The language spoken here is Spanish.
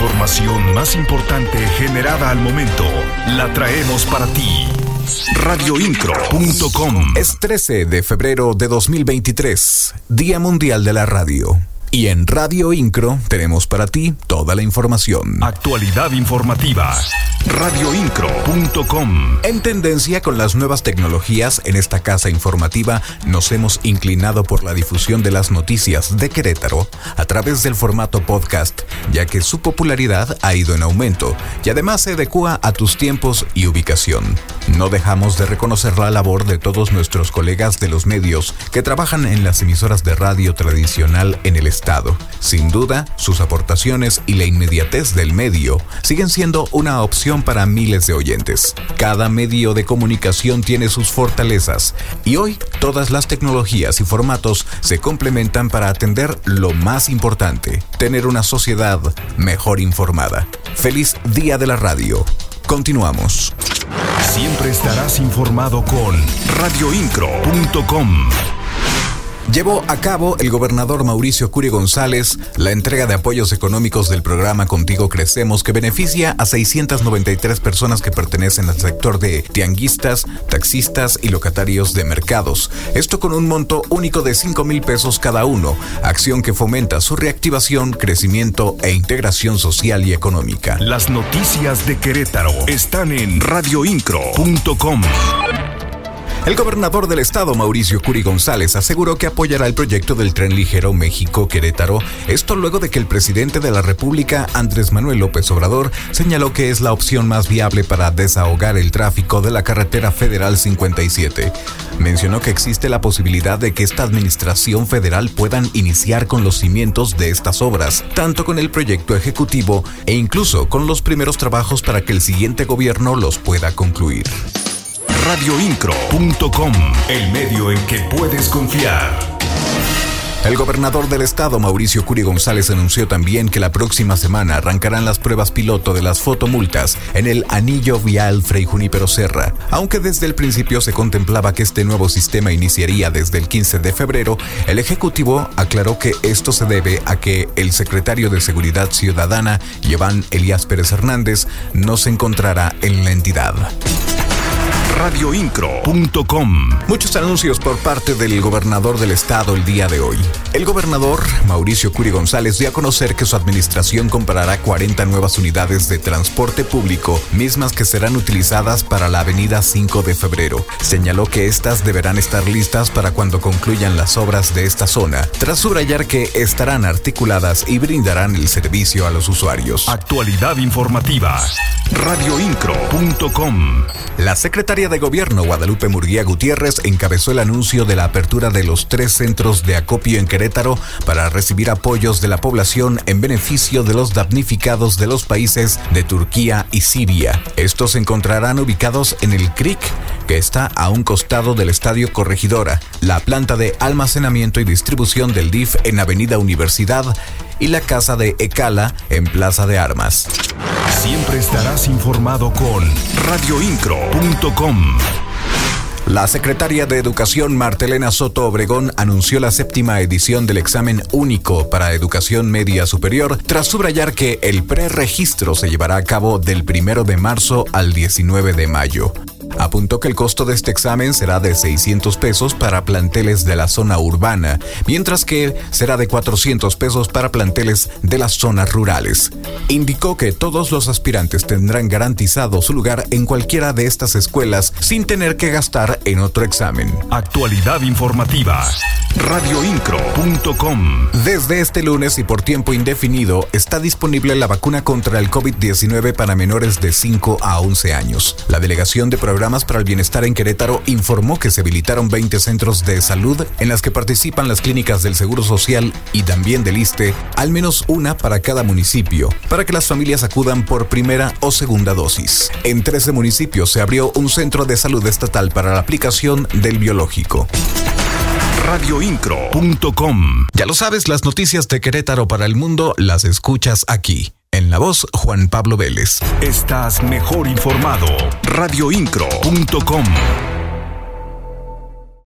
información más importante generada al momento la traemos para ti. Radioincro.com Es 13 de febrero de 2023, Día Mundial de la Radio. Y en Radio Incro tenemos para ti toda la información. Actualidad informativa. Radioincro.com En tendencia con las nuevas tecnologías, en esta casa informativa nos hemos inclinado por la difusión de las noticias de Querétaro a través del formato podcast, ya que su popularidad ha ido en aumento y además se adecua a tus tiempos y ubicación. No dejamos de reconocer la labor de todos nuestros colegas de los medios que trabajan en las emisoras de radio tradicional en el Estado. Sin duda, sus aportaciones y la inmediatez del medio siguen siendo una opción para miles de oyentes. Cada medio de comunicación tiene sus fortalezas y hoy todas las tecnologías y formatos se complementan para atender lo más importante, tener una sociedad mejor informada. Feliz Día de la Radio. Continuamos. Siempre estarás informado con radioincro.com. Llevó a cabo el gobernador Mauricio Curi González la entrega de apoyos económicos del programa Contigo Crecemos que beneficia a 693 personas que pertenecen al sector de tianguistas, taxistas y locatarios de mercados. Esto con un monto único de 5 mil pesos cada uno, acción que fomenta su reactivación, crecimiento e integración social y económica. Las noticias de Querétaro están en radioincro.com. El gobernador del estado, Mauricio Curi González, aseguró que apoyará el proyecto del tren ligero México-Querétaro, esto luego de que el presidente de la República, Andrés Manuel López Obrador, señaló que es la opción más viable para desahogar el tráfico de la carretera federal 57. Mencionó que existe la posibilidad de que esta administración federal puedan iniciar con los cimientos de estas obras, tanto con el proyecto ejecutivo e incluso con los primeros trabajos para que el siguiente gobierno los pueda concluir radioincro.com, el medio en que puedes confiar. El gobernador del estado, Mauricio Curi González, anunció también que la próxima semana arrancarán las pruebas piloto de las fotomultas en el anillo vial Frei Junípero Serra. Aunque desde el principio se contemplaba que este nuevo sistema iniciaría desde el 15 de febrero, el Ejecutivo aclaró que esto se debe a que el secretario de Seguridad Ciudadana, Iván Elías Pérez Hernández, no se encontrará en la entidad radioincro.com. Muchos anuncios por parte del gobernador del estado el día de hoy. El gobernador, Mauricio Curi González, dio a conocer que su administración comprará 40 nuevas unidades de transporte público, mismas que serán utilizadas para la avenida 5 de febrero. Señaló que estas deberán estar listas para cuando concluyan las obras de esta zona, tras subrayar que estarán articuladas y brindarán el servicio a los usuarios. Actualidad informativa. radioincro.com. La secretaria de Gobierno Guadalupe Murguía Gutiérrez encabezó el anuncio de la apertura de los tres centros de acopio en Querétaro para recibir apoyos de la población en beneficio de los damnificados de los países de Turquía y Siria. Estos se encontrarán ubicados en el CRIC, que está a un costado del Estadio Corregidora, la planta de almacenamiento y distribución del DIF en Avenida Universidad y la casa de Ecala en Plaza de Armas. Siempre estarás informado con radioincro.com. La secretaria de Educación Martelena Soto Obregón anunció la séptima edición del examen único para educación media superior tras subrayar que el preregistro se llevará a cabo del primero de marzo al 19 de mayo. Apuntó que el costo de este examen será de 600 pesos para planteles de la zona urbana, mientras que será de 400 pesos para planteles de las zonas rurales. Indicó que todos los aspirantes tendrán garantizado su lugar en cualquiera de estas escuelas sin tener que gastar en otro examen. Actualidad informativa. radioincro.com. Desde este lunes y por tiempo indefinido está disponible la vacuna contra el COVID-19 para menores de 5 a 11 años. La delegación de programas para el bienestar en Querétaro informó que se habilitaron 20 centros de salud en las que participan las clínicas del Seguro Social y también del ISTE, al menos una para cada municipio, para que las familias acudan por primera o segunda dosis. En 13 municipios se abrió un centro de salud estatal para la aplicación del biológico radioincro.com. Ya lo sabes, las noticias de Querétaro para el mundo las escuchas aquí. En la voz, Juan Pablo Vélez. Estás mejor informado. radioincro.com.